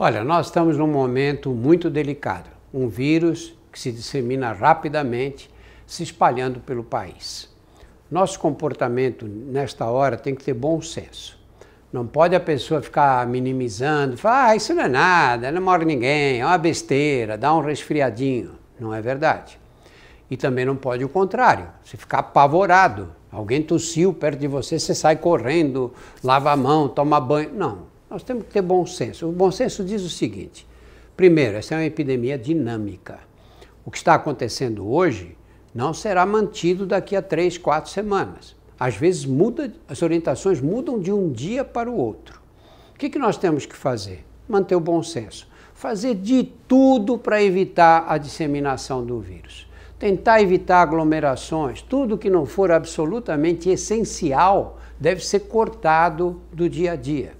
Olha, nós estamos num momento muito delicado. Um vírus que se dissemina rapidamente, se espalhando pelo país. Nosso comportamento nesta hora tem que ter bom senso. Não pode a pessoa ficar minimizando, falar, ah, isso não é nada, não morre ninguém, é uma besteira, dá um resfriadinho. Não é verdade. E também não pode o contrário, você ficar apavorado. Alguém tossiu perto de você, você sai correndo, lava a mão, toma banho. Não, nós temos que ter bom senso. O bom senso diz o seguinte: primeiro, essa é uma epidemia dinâmica. O que está acontecendo hoje não será mantido daqui a três, quatro semanas. Às vezes muda, as orientações mudam de um dia para o outro. O que, que nós temos que fazer? Manter o bom senso. Fazer de tudo para evitar a disseminação do vírus. Tentar evitar aglomerações, tudo que não for absolutamente essencial deve ser cortado do dia a dia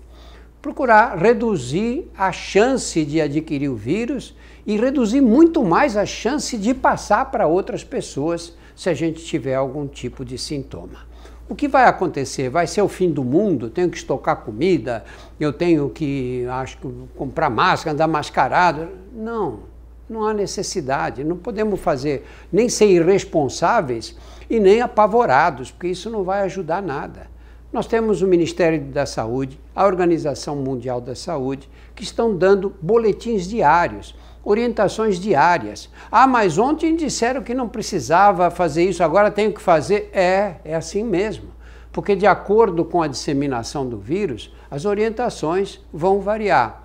procurar reduzir a chance de adquirir o vírus e reduzir muito mais a chance de passar para outras pessoas se a gente tiver algum tipo de sintoma. O que vai acontecer? Vai ser o fim do mundo? Tenho que estocar comida? Eu tenho que, acho comprar máscara, andar mascarado? Não, não há necessidade. Não podemos fazer nem ser irresponsáveis e nem apavorados, porque isso não vai ajudar nada. Nós temos o Ministério da Saúde, a Organização Mundial da Saúde, que estão dando boletins diários, orientações diárias. Ah, mas ontem disseram que não precisava fazer isso, agora tenho que fazer. É, é assim mesmo. Porque, de acordo com a disseminação do vírus, as orientações vão variar.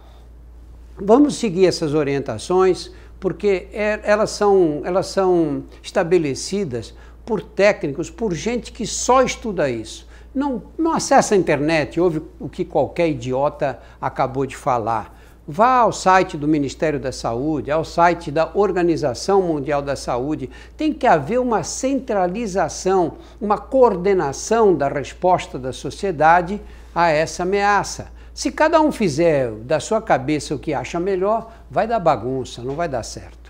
Vamos seguir essas orientações, porque é, elas são, elas são estabelecidas por técnicos, por gente que só estuda isso não, não acessa a internet, ouve o que qualquer idiota acabou de falar. Vá ao site do Ministério da Saúde, ao site da Organização Mundial da Saúde. Tem que haver uma centralização, uma coordenação da resposta da sociedade a essa ameaça. Se cada um fizer da sua cabeça o que acha melhor, vai dar bagunça, não vai dar certo.